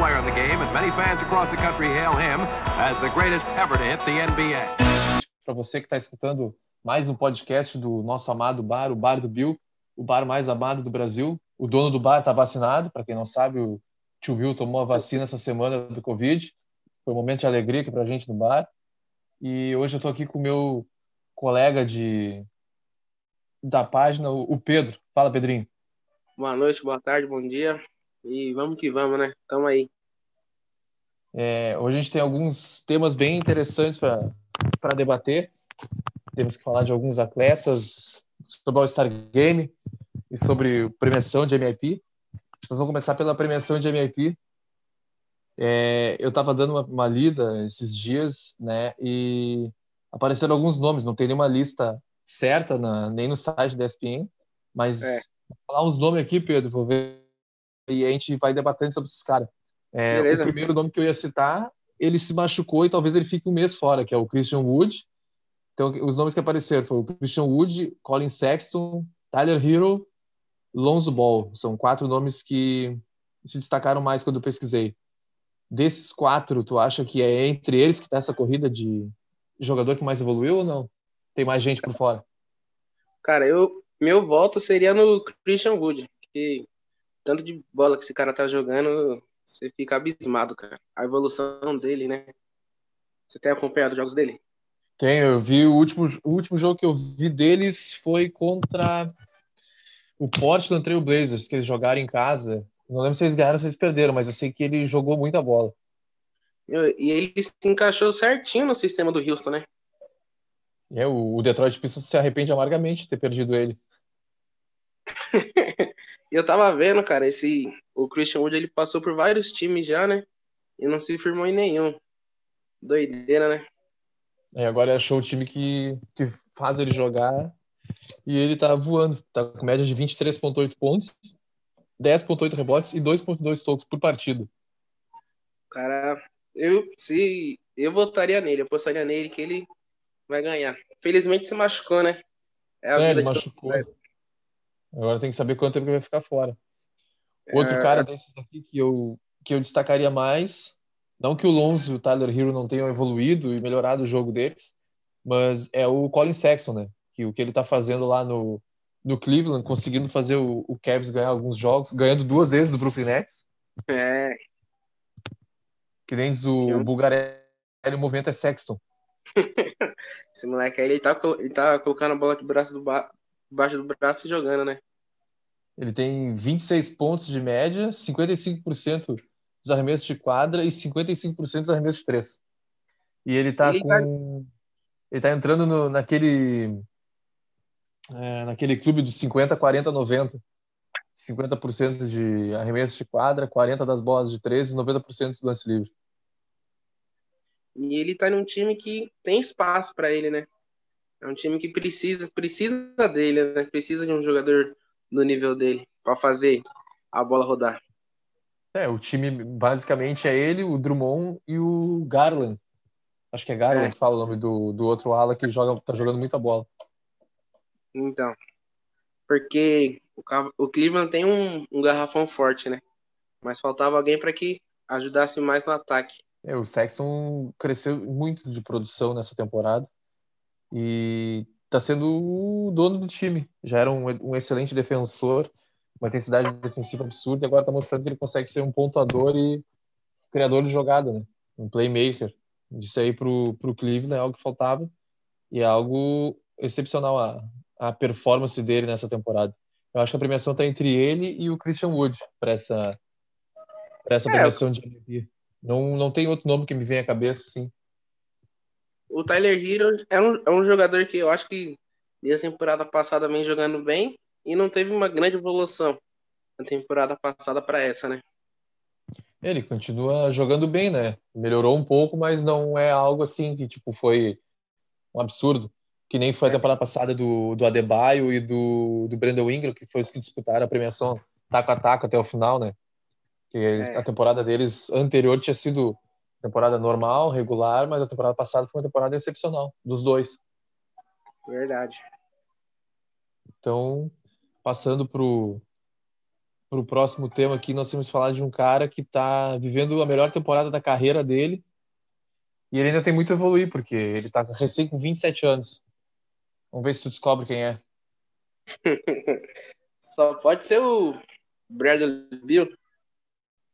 player in the game, and many fans across the country hail him as the greatest ever to hit the NBA. Para você que está escutando mais um podcast do nosso amado bar, o Bar do Bill, o bar mais amado do Brasil. O dono do bar está vacinado, para quem não sabe, o tio Bill tomou a vacina essa semana do Covid. Foi um momento de alegria aqui para a gente no bar. E hoje eu estou aqui com o meu colega de da página, o Pedro. Fala, Pedrinho. Boa noite, boa tarde, bom dia. E vamos que vamos, né? Tamo aí. É, hoje a gente tem alguns temas bem interessantes para debater. Temos que falar de alguns atletas, sobre o All-Star Game e sobre premiação de MIP. Nós vamos começar pela premiação de MIP. É, eu estava dando uma, uma, lida esses dias, né? E apareceram alguns nomes. Não tem nenhuma lista certa na, nem no site da ESPN, mas é. vou falar uns nomes aqui, Pedro, vou ver e a gente vai debatendo sobre esses caras. É, o primeiro nome que eu ia citar, ele se machucou e talvez ele fique um mês fora, que é o Christian Wood. Então, os nomes que apareceram foram o Christian Wood, Colin Sexton, Tyler Hero, Lonzo Ball. São quatro nomes que se destacaram mais quando eu pesquisei. Desses quatro, tu acha que é entre eles que está essa corrida de jogador que mais evoluiu ou não? Tem mais gente por fora? Cara, eu meu voto seria no Christian Wood, que tanto de bola que esse cara tá jogando, você fica abismado, cara. A evolução dele, né? Você tem acompanhado os jogos dele? Tenho, eu vi o último, o último jogo que eu vi deles foi contra o Portland Trail Blazers, que eles jogaram em casa. Não lembro se eles ganharam ou se eles perderam, mas eu sei que ele jogou muita bola. E ele se encaixou certinho no sistema do Houston, né? É, o Detroit Pistons se arrepende amargamente de ter perdido ele. eu tava vendo, cara, esse o Christian Wood ele passou por vários times já, né? E não se firmou em nenhum. Doideira, né? É, agora achou o time que, que faz ele jogar e ele tá voando. Tá com média de 23,8 pontos, 10,8 rebotes e 2,2 tocos por partida. Cara, eu se eu votaria nele, eu apostaria nele que ele vai ganhar. Felizmente se machucou, né? É a é, vida ele machucou. Agora tem que saber quanto tempo ele vai ficar fora. Outro é... cara desses aqui que eu, que eu destacaria mais, não que o Lonzo e o Tyler Hero não tenham evoluído e melhorado o jogo deles, mas é o Colin Sexton, né? Que o que ele tá fazendo lá no, no Cleveland, conseguindo fazer o, o Cavs ganhar alguns jogos, ganhando duas vezes do Brooklyn Nets. É. Que nem diz o, o Bulgarelli, o movimento é Sexton. Esse moleque aí, ele tá, ele tá colocando a bola de braço do ba... debaixo do braço e jogando, né? Ele tem 26 pontos de média, 55% dos arremessos de quadra e 55% dos arremessos de três. E ele tá ele com. Tá... Ele tá entrando no, naquele. É, naquele clube dos 50, 40, 90. 50% de arremessos de quadra, 40% das bolas de três e 90% do lance livre. E ele tá num time que tem espaço para ele, né? É um time que precisa, precisa dele, né? Precisa de um jogador do nível dele para fazer a bola rodar. É, o time basicamente é ele, o Drummond e o Garland. Acho que é Garland é. que fala o nome do, do outro ala que joga, tá jogando muita bola. Então, porque o, o Cleveland tem um, um garrafão forte, né? Mas faltava alguém para que ajudasse mais no ataque. É, o Sexton cresceu muito de produção nessa temporada e está sendo o dono do time. Já era um, um, excelente defensor, uma intensidade defensiva absurda, e agora está mostrando que ele consegue ser um pontuador e criador de jogada, né? um playmaker. Isso aí para o Cleveland é algo que faltava e é algo excepcional a, a performance dele nessa temporada. Eu acho que a premiação está entre ele e o Christian Wood para essa, essa é, premiação de MVP. Não, não tem outro nome que me vem à cabeça, assim. O Tyler Hero é um, é um jogador que eu acho que desde a temporada passada vem jogando bem e não teve uma grande evolução na temporada passada para essa, né? Ele continua jogando bem, né? Melhorou um pouco, mas não é algo assim que tipo foi um absurdo, que nem foi a é. temporada passada do, do Adebayo e do, do Brandon Ingram, que foi os que disputaram a premiação taco a taco até o final, né? que é. a temporada deles anterior tinha sido temporada normal, regular, mas a temporada passada foi uma temporada excepcional dos dois. Verdade. Então, passando pro para o próximo tema aqui, nós temos que falar de um cara que está vivendo a melhor temporada da carreira dele e ele ainda tem muito a evoluir, porque ele está recém com 27 anos. Vamos ver se tu descobre quem é. Só pode ser o Bradley Bill.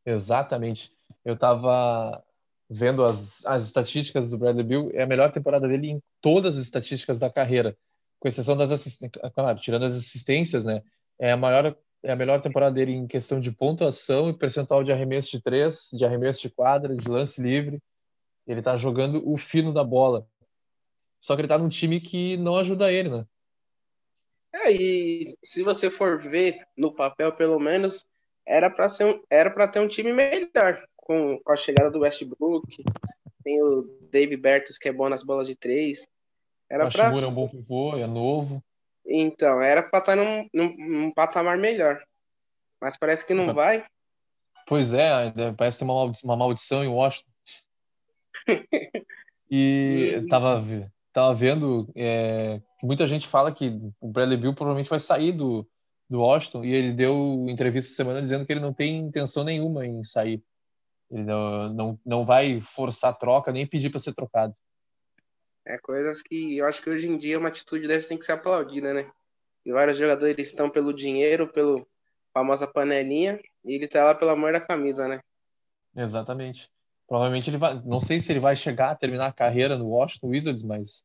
Exatamente. Eu estava vendo as, as estatísticas do Bradley Bill, é a melhor temporada dele em todas as estatísticas da carreira, com exceção das assistências, claro, tirando as assistências, né? É a maior é a melhor temporada dele em questão de pontuação e percentual de arremesso de três, de arremesso de quadra, de lance livre. Ele tá jogando o fino da bola. Só que ele tá num time que não ajuda ele, né? É, e se você for ver no papel, pelo menos, era para ser um, era para ter um time melhor com, com a chegada do Westbrook. Tem o Dave Bertus que é bom nas bolas de três. Era para é um bom pivô, é novo. Então, era para estar tá num, num, num, patamar melhor. Mas parece que não vai. Pois é, parece ter uma uma maldição em Washington. e tava, tava vendo é, muita gente fala que o Bradley Bill provavelmente vai sair do, do Washington e ele deu entrevista semana dizendo que ele não tem intenção nenhuma em sair. Ele não, não, não vai forçar troca nem pedir para ser trocado. É coisas que eu acho que hoje em dia uma atitude dessa tem que ser aplaudida, né? E vários jogadores estão pelo dinheiro, pelo famosa panelinha, e ele tá lá pelo amor da camisa, né? Exatamente. Provavelmente ele vai, não sei se ele vai chegar a terminar a carreira no Washington Wizards, mas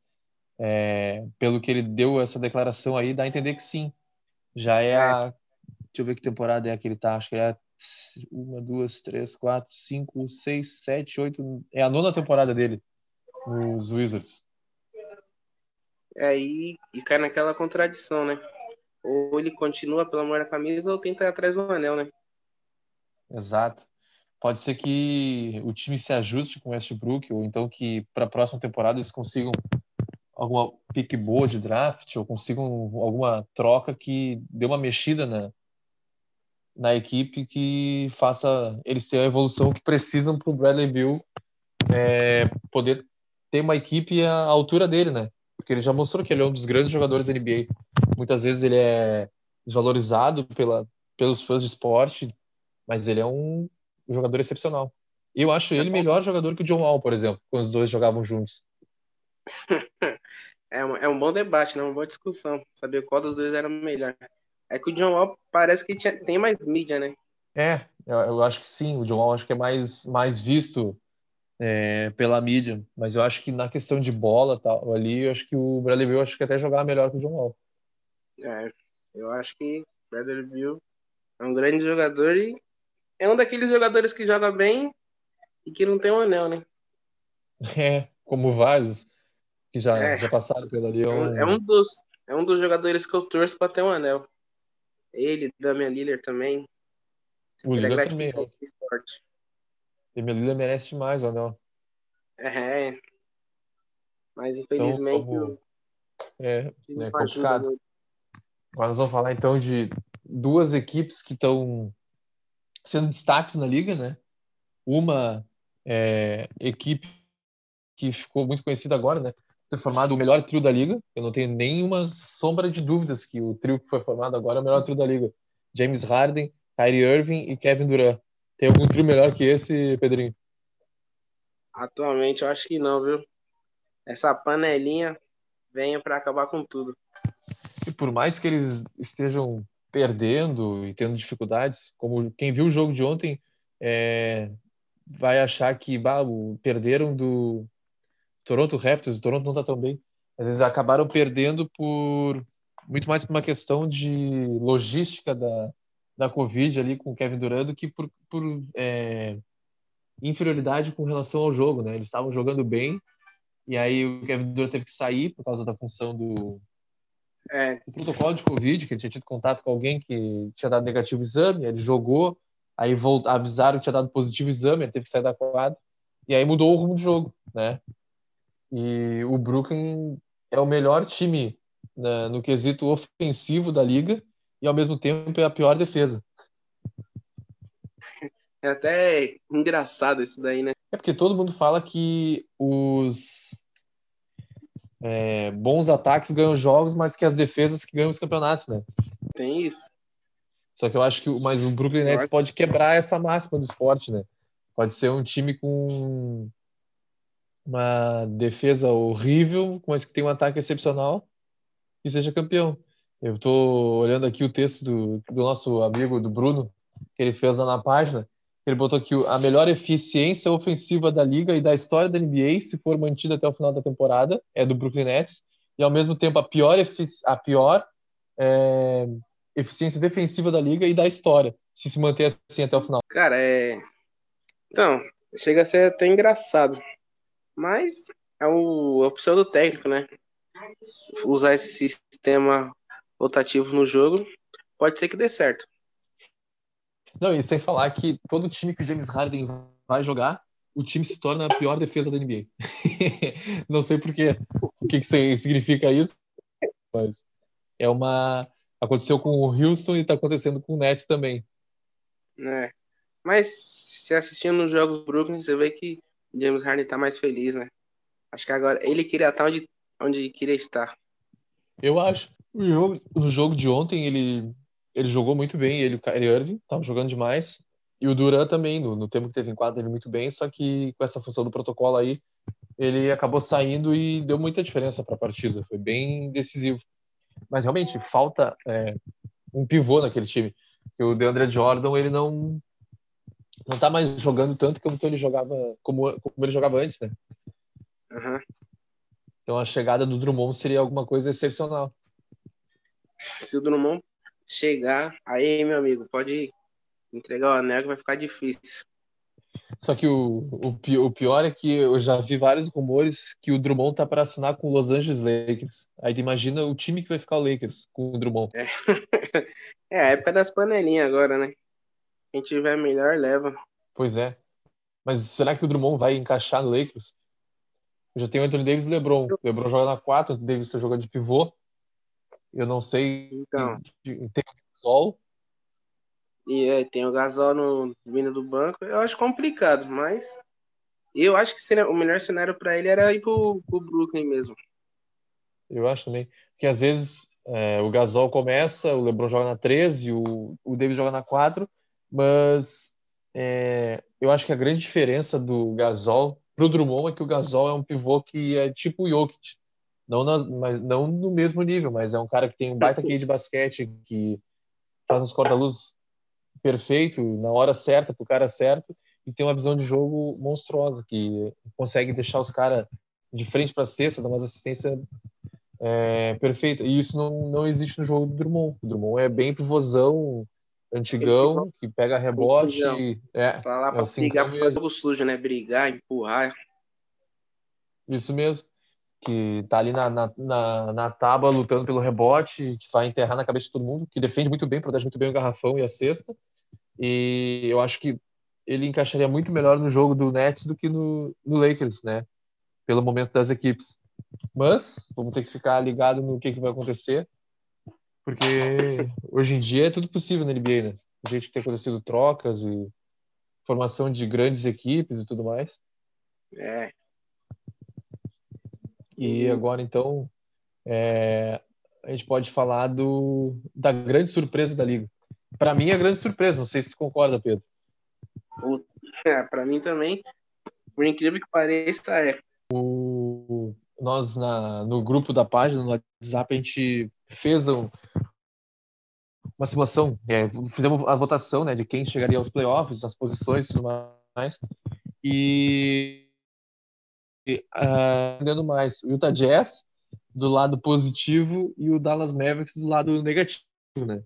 é, pelo que ele deu essa declaração aí, dá a entender que sim. Já é, é. a. Deixa eu ver que temporada é que ele tá. Acho que é uma, duas, três, quatro, cinco, seis, sete, oito. É a nona temporada dele nos Wizards. É, e, e cai naquela contradição, né? Ou ele continua pelo amor da camisa ou tenta ir atrás do anel, né? Exato. Pode ser que o time se ajuste com o Westbrook, ou então que para a próxima temporada eles consigam alguma pick boa de draft, ou consigam alguma troca que dê uma mexida na, na equipe que faça eles ter a evolução que precisam para o Bradley Bill é, poder ter uma equipe à altura dele, né? porque ele já mostrou que ele é um dos grandes jogadores da NBA. Muitas vezes ele é desvalorizado pela, pelos fãs de esporte, mas ele é um jogador excepcional. Eu acho ele melhor jogador que o John Wall, por exemplo, quando os dois jogavam juntos. É um, é um bom debate, né? uma boa discussão, saber qual dos dois era melhor. É que o John Wall parece que tinha, tem mais mídia, né? É, eu, eu acho que sim. O John Wall acho que é mais, mais visto é, pela mídia, mas eu acho que na questão de bola tal, ali, eu acho que o Bradley Bill acho que até jogava melhor que o John Wall. É, eu acho que o Bradley Bill é um grande jogador e é um daqueles jogadores que joga bem e que não tem um anel, né? É, como vários que já, é. já passaram pelo ali. É, é um... é um dos é um dos jogadores que eu torço para ter um anel. Ele, Damian Lillard também. O Lillard também. Esporte. E Melilla merece mais, ou não? É. Mas infelizmente. Então, como... É, é complicado. Agora nós vamos falar então de duas equipes que estão sendo destaques na liga, né? Uma é, equipe que ficou muito conhecida agora, né? Ter formado o melhor trio da liga. Eu não tenho nenhuma sombra de dúvidas que o trio que foi formado agora é o melhor trio da liga. James Harden, Kyrie Irving e Kevin Durant. Tem algum trio melhor que esse, Pedrinho? Atualmente eu acho que não, viu? Essa panelinha venha para acabar com tudo. E por mais que eles estejam perdendo e tendo dificuldades, como quem viu o jogo de ontem é, vai achar que bah, perderam do Toronto Raptors, o Toronto não está tão bem, às vezes acabaram perdendo por muito mais por uma questão de logística da, da Covid ali com o Kevin Durant do que por, por é, inferioridade com relação ao jogo, né? Eles estavam jogando bem e aí o Kevin Durant teve que sair por causa da função do, é. do protocolo de Covid, que ele tinha tido contato com alguém que tinha dado negativo exame, ele jogou, aí volt, avisaram que tinha dado positivo exame, ele teve que sair da quadra e aí mudou o rumo do jogo, né? E o Brooklyn é o melhor time né, no quesito ofensivo da liga e ao mesmo tempo é a pior defesa. É até engraçado isso daí, né? É porque todo mundo fala que os é, bons ataques ganham jogos, mas que as defesas que ganham os campeonatos, né? Tem isso. Só que eu acho que mas o Brooklyn Nets pode quebrar essa máxima do esporte, né? Pode ser um time com uma defesa horrível, mas que tem um ataque excepcional e seja campeão. Eu tô olhando aqui o texto do, do nosso amigo, do Bruno, que ele fez lá na página. Ele botou aqui a melhor eficiência ofensiva da liga e da história da NBA, se for mantida até o final da temporada, é do Brooklyn Nets. E ao mesmo tempo a pior, a pior é, eficiência defensiva da liga e da história, se se manter assim até o final. Cara, é. Então, chega a ser até engraçado. Mas é o- a opção do técnico, né? Usar esse sistema rotativo no jogo pode ser que dê certo. Não, e sem falar que todo time que o James Harden vai jogar, o time se torna a pior defesa da NBA. Não sei por quê, o que, que significa isso, mas é uma. Aconteceu com o Houston e está acontecendo com o Nets também. né? Mas se assistindo os jogos do Brooklyn, você vê que James Harden tá mais feliz, né? Acho que agora ele queria estar onde, onde queria estar. Eu acho. O jogo- No jogo de ontem, ele, ele jogou muito bem, ele o Kyrie Irving estavam jogando demais. E o Duran também, no, no tempo que teve em quadra, teve muito bem, só que com essa função do protocolo aí, ele acabou saindo e deu muita diferença para a partida. Foi bem decisivo. Mas realmente falta é, um pivô naquele time. O DeAndre Jordan, ele não não tá mais jogando tanto como ele jogava como, como ele jogava antes, né? Aham. Então a chegada do Drummond seria alguma coisa excepcional. Se o Drummond chegar, aí, meu amigo, pode entregar o anel que vai ficar difícil. Só que o, o, pi- o pior é que eu já vi vários rumores que o Drummond tá para assinar com o Los Angeles Lakers. Aí imagina o time que vai ficar o Lakers com o Drummond. É a época das panelinhas agora, né? Quem tiver melhor, leva. Pois é. Mas será que o Drummond vai encaixar no Lakers? Eu já tenho o Anthony Davis e o LeBron. O LeBron joga na 4, o Anthony Davis está jogando de pivô. Eu não sei. Então, Tem o Sol. e é, tem o Gasol no vindo do banco. Eu acho complicado, mas eu acho que seria, o melhor cenário para ele era ir pro, pro Brooklyn mesmo. Eu acho também. Porque às vezes é, o Gasol começa, o LeBron joga na 13, o, o Davis joga na 4, mas é, eu acho que a grande diferença do Gasol pro Drummond é que o Gasol é um pivô que é tipo o Jokic. Não, nas, mas, não no mesmo nível, mas é um cara que tem um baita QI de basquete, que faz os corta-luz perfeito, na hora certa, pro cara certo, e tem uma visão de jogo monstruosa, que consegue deixar os caras de frente para cesta, dar umas assistências é, perfeita. E isso não, não existe no jogo do Drummond. O Drummond é bem pivôzão, antigão, que pega rebote. E- É, Tá lá É pra o cincão brigar, pra fazer jogo sujo, né? Brigar, empurrar. isso mesmo. Que tá ali na, na, na, na tábua lutando pelo rebote, que vai enterrar na cabeça de todo mundo, que defende muito bem, protege muito bem o garrafão e a cesta. E eu acho que ele encaixaria muito melhor no jogo do Nets do que no, no Lakers, né? Pelo momento das equipes. Mas vamos ter que ficar ligado no que, que vai acontecer, porque hoje em dia é tudo possível na NBA, né? A gente que tem acontecido trocas e formação de grandes equipes e tudo mais. É. E agora, então, é, a gente pode falar do, da grande surpresa da liga. Para mim, é a grande surpresa. Não sei se tu concorda, Pedro. É, pra mim também, por incrível que pareça, é. O, nós, na, no grupo da página, no WhatsApp, a gente fez um- uma simulação. é, fizemos a votação né, de quem chegaria aos playoffs, as posições e tudo mais. E. e, Entendendo mais, o Utah Jazz do lado positivo e o Dallas Mavericks do lado negativo, né?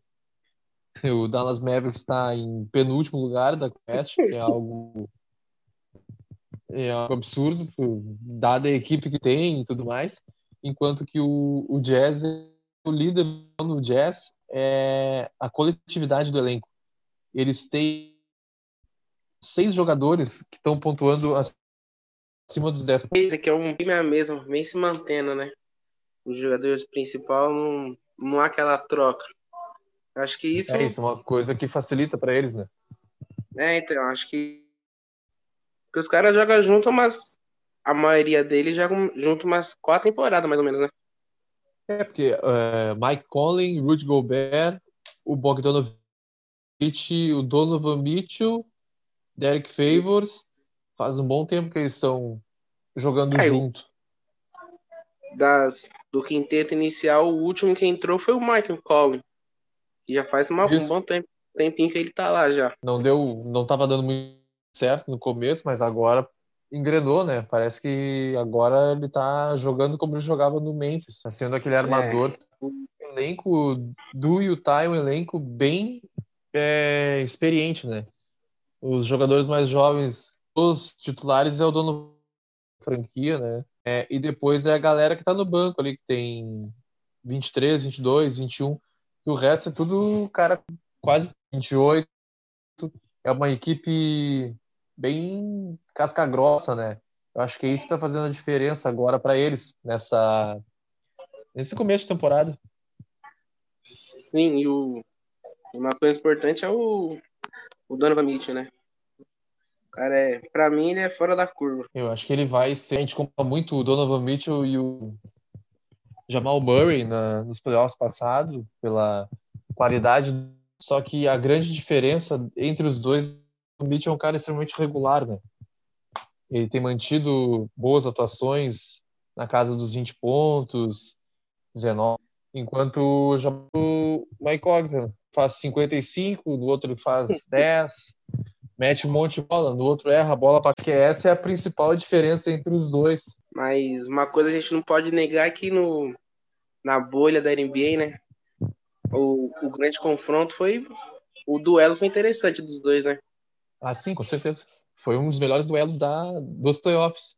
O Dallas Mavericks está em penúltimo lugar da Quest, que é algo é algo absurdo, dada a equipe que tem e tudo mais, enquanto que o, o Jazz, o líder no Jazz é a coletividade do elenco. Eles têm seis jogadores que estão pontuando acima dos 10. Esse aqui é um time mesmo, vem se mantendo, né? Os jogadores principais não, não há aquela troca. Acho que isso. É isso, é uma coisa que facilita para eles, né? É, então, acho que. Porque os caras jogam junto, mas a maioria deles jogam junto umas quatro temporadas, mais ou menos, né? É, porque é, Mike Conley, Rudy Gobert, o Bogdanovich, o Donovan Mitchell, Derek Favors. Faz um bom tempo que eles estão jogando É, junto. Das, do quinteto inicial, o último que entrou foi o Michael Collin. Que já faz uma- um bom tempo, tempinho que ele tá lá já. Não deu, não estava dando muito certo no começo, mas agora engrenou, né? Parece que agora ele tá jogando como ele jogava no Memphis, tá sendo aquele armador. O elenco do Utah é um elenco bem é, experiente, né? Os jogadores mais jovens, os titulares é o dono da franquia, né? É, e depois é a galera que tá no banco ali, que tem 23, 22, 21. E o resto é tudo cara quase 28. É uma equipe bem casca grossa, né? Eu acho que é isso que tá fazendo a diferença agora para eles nessa nesse começo de temporada. Sim, e o, uma coisa importante é o, o Donovan Mitchell, né? Cara é, pra mim, ele é fora da curva. Eu acho que ele vai ser. A gente compra muito o Donovan Mitchell e o Jamal Murray na, nos playoffs passados, pela qualidade. Só que a grande diferença entre os dois, o Mitchell é um cara extremamente regular, né? Ele tem mantido boas atuações na casa dos 20 pontos, 19, enquanto o Mike Ogden faz 55, no outro faz 10, mete um monte de bola, no outro erra a bola para que essa é a principal diferença entre os dois. Mas uma coisa a gente não pode negar é que no, na bolha da NBA, né? O, o grande confronto foi. O duelo foi interessante dos dois, né? Ah, sim, com certeza. Foi um dos melhores duelos da, dos playoffs.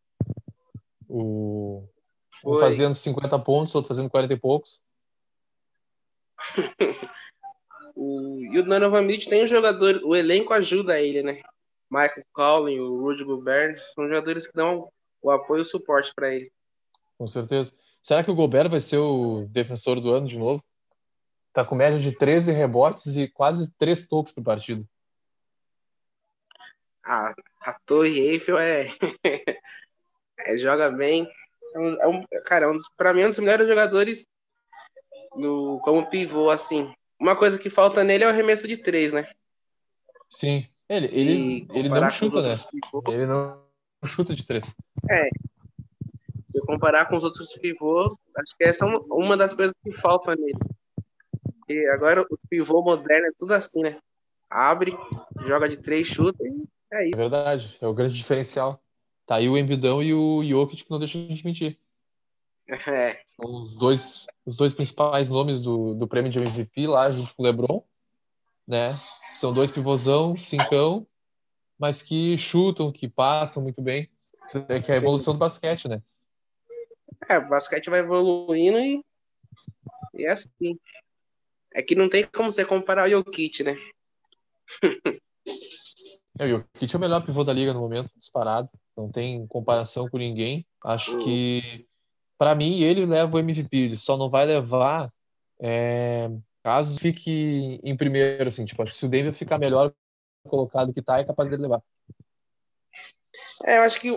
O, um fazendo 50 pontos, outro fazendo 40 e poucos. O, e o Donovan Mitchell tem um jogador, o elenco ajuda ele, né? Michael Collin, o Rudy Gobert, são jogadores que dão o apoio e o suporte para ele. Com certeza. Será que o Gobert vai ser o defensor do ano de novo? Tá com média de 13 rebotes e quase 3 tocos por partida. A, a Torre Eiffel é, é joga bem. É um, é um- cara, é um, pra mim é um dos melhores jogadores no, como pivô, assim. Uma coisa que falta nele é o arremesso de três, né? Sim. Ele, Se ele, ele não chuta, né? pivôs, Ele não chuta de 3. Se eu comparar com os outros pivôs, acho que essa é uma, uma das coisas que falta nele. E agora o pivô moderno é tudo assim, né? Abre, joga de três, chuta e é isso. É verdade. É o grande diferencial. Tá aí o Embidão e o Jokic que não deixa a gente mentir. É, São os dois, os dois principais nomes do, do prêmio de MVP lá junto com o LeBron, né? São dois pivôzão, cincão, mas que chutam, que passam muito bem. É que é a evolução do basquete, né? é, o basquete vai evoluindo e, e é assim. É que não tem como você comparar o Jokic, né? É, o Jokic é o melhor pivô da liga no momento, disparado. Não tem comparação com ninguém. Acho Uhum. que, para mim, ele leva o MVP. Ele só não vai levar é, caso fique em primeiro, assim. Tipo, acho que se o Denver ficar melhor colocado que tá, é capaz dele levar. É, eu acho que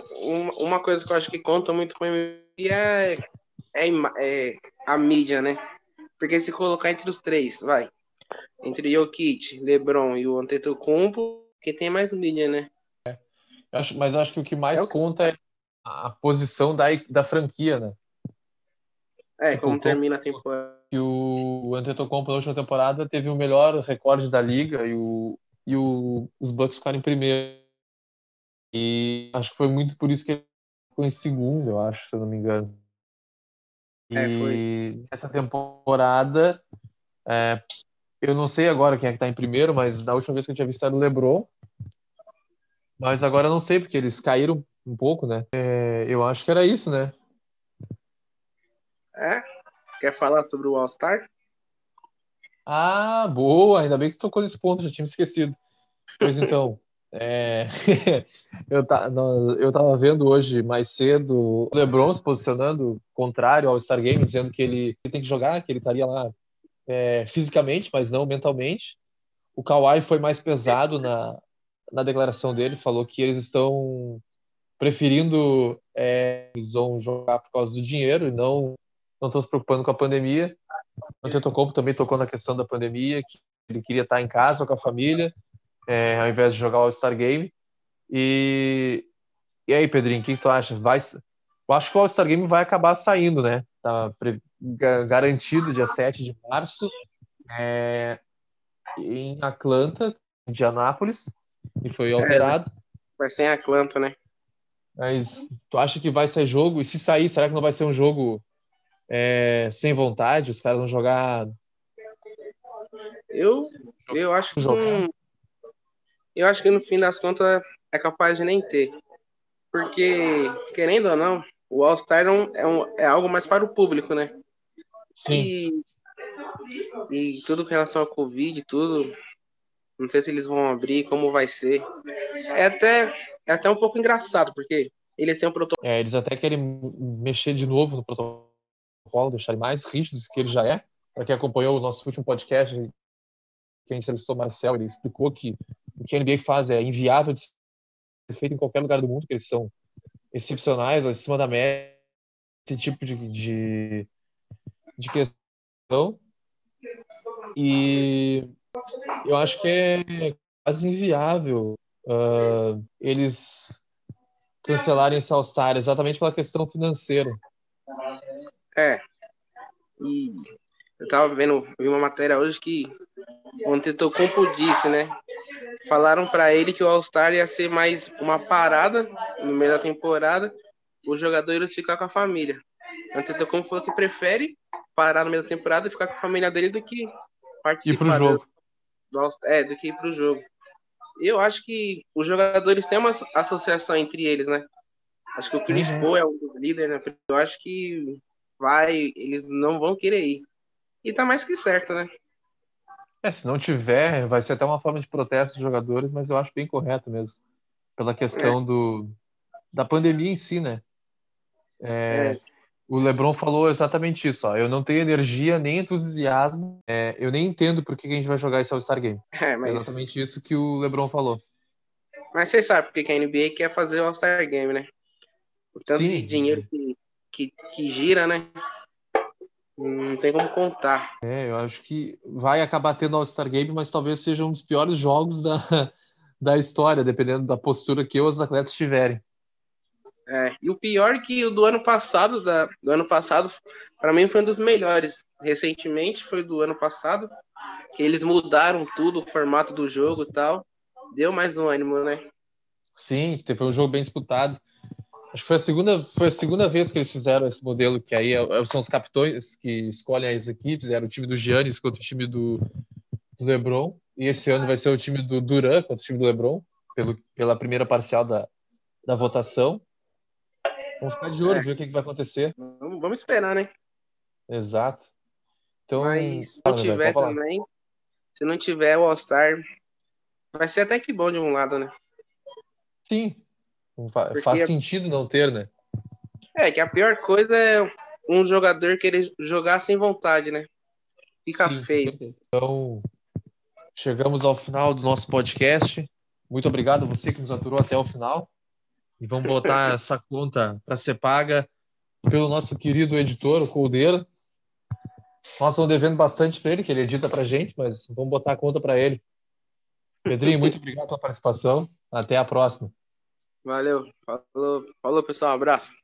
uma, coisa que eu acho que conta muito com o MVP é, é, é a mídia, né? Porque se colocar entre os três, vai. Entre Jokic, LeBron e o Antetokounmpo, quem tem mais mídia, né? Eu acho- mas eu acho que o que mais É o- conta é a posição da, da franquia, né? É, Tipo, como termina a temporada. Que o Antetokounmpo na última temporada teve o melhor recorde da liga e, o, e o, os Bucks ficaram em primeiro. E acho que foi muito por isso que ele ficou em segundo, eu acho, se eu não me engano. E É, foi. essa temporada, é, eu não sei agora quem é que tá em primeiro, mas da última vez que eu tinha visto era o LeBron. Mas agora eu não sei, porque eles caíram um pouco, né? É, eu acho que era isso, né? É? Quer falar sobre o All-Star? Ah, boa! Ainda bem que tocou nesse ponto, já tinha me esquecido. Pois então, é, eu, tá, eu tava vendo hoje mais cedo o LeBron se posicionando contrário ao Star Game, dizendo que ele, ele tem que jogar, que ele estaria lá é, fisicamente, mas não mentalmente. O Kawhi foi mais pesado na, na declaração dele, falou que eles estão preferindo é, jogar por causa do dinheiro e não não estão se preocupando com a pandemia. O Antetokounmpo também tocou na questão da pandemia, que ele queria estar em casa com a família, é, ao invés de jogar o All-Star Game. E, e aí, Pedrinho, o que, que tu acha? Vai, eu acho que o All-Star Game vai acabar saindo, né? Tá garantido dia 7 de março é, em Atlanta, Indianápolis, e foi alterado. É, vai ser em Atlanta, né? Mas tu acha que vai ser jogo? E se sair, será que não vai ser um jogo é, sem vontade? Os caras vão jogar. Eu, eu acho que. Eu acho que no fim das contas é capaz de nem ter. Porque, querendo ou não, o All-Star é, um, é algo mais para o público, né? Sim. E, e tudo com relação ao Covid, tudo. Não sei se eles vão abrir, como vai ser. É até, é até um pouco engraçado, porque ele é um protocolo. É, eles até querem mexer de novo no protocolo, deixar ele mais rígido do que ele já é. Para quem acompanhou o nosso último podcast, que a gente entrevistou o Marcel, ele explicou que o que a NBA faz é inviável de ser feito em qualquer lugar do mundo, que eles são excepcionais, acima da média, esse tipo de, de, de questão. E eu acho que é quase inviável uh, eles cancelarem esse All-Star exatamente pela questão financeira. É. E eu tava vendo, vi uma matéria hoje que o Antetokounmpo disse, né? Falaram para ele que o All-Star ia ser mais uma parada no meio da temporada, os jogadores ficar com a família. Antetokounmpo falou que prefere parar no meio da temporada e ficar com a família dele do que participar ir pro jogo. Do, é, do que ir pro jogo. Eu acho que os jogadores têm uma associação entre eles, né? Acho que o Chris uhum. Paul é o líder, né? Eu acho que vai, eles não vão querer ir. E tá mais que certo, né? É, se não tiver, vai ser até uma forma de protesto dos jogadores, mas eu acho bem correto mesmo. Pela questão é. do, da pandemia em si, né? É, é. O LeBron falou exatamente isso. Ó. Eu não tenho energia nem entusiasmo. É, eu nem entendo por que a gente vai jogar esse All-Star Game. É, mas... exatamente isso que o LeBron falou. Mas vocês sabem porque a NBA quer fazer o All-Star Game, né? O tanto Sim. de dinheiro que, que, que gira, né? Não tem como contar. É, eu acho que vai acabar tendo All-Star Game, mas talvez seja um dos piores jogos da, da história, dependendo da postura que os atletas tiverem. É, e o pior é que o do ano passado, da, do ano passado, para mim foi um dos melhores. Recentemente foi do ano passado, que eles mudaram tudo, o formato do jogo e tal. Deu mais um ânimo, né? Sim, teve um jogo bem disputado. Acho que foi a segunda, foi a segunda vez que eles fizeram esse modelo, que aí é, são os capitões que escolhem as equipes, era o time do Giannis contra o time do, do LeBron, e esse ano vai ser o time do Duran contra o time do LeBron, pelo, pela primeira parcial da, da votação. Vamos ficar de olho, é. ver o que, que vai acontecer. Vamos, vamos, esperar, né? Exato. Então, Mas se não tiver também, se não tiver o All-Star, vai ser até que bom de um lado, né? Sim, porque Faz sentido não ter, né? É, que a pior coisa é um jogador querer jogar sem vontade, né? Fica Sim, feio. Então, chegamos ao final do nosso podcast. Muito obrigado a você que nos aturou até o final. E vamos botar essa conta para ser paga pelo nosso querido editor, o Coldeira. Nós estamos devendo bastante para ele, que ele edita para gente, mas vamos botar a conta para ele. Pedrinho, muito obrigado pela participação. Até a próxima. Valeu. Falou, falou pessoal. Um abraço.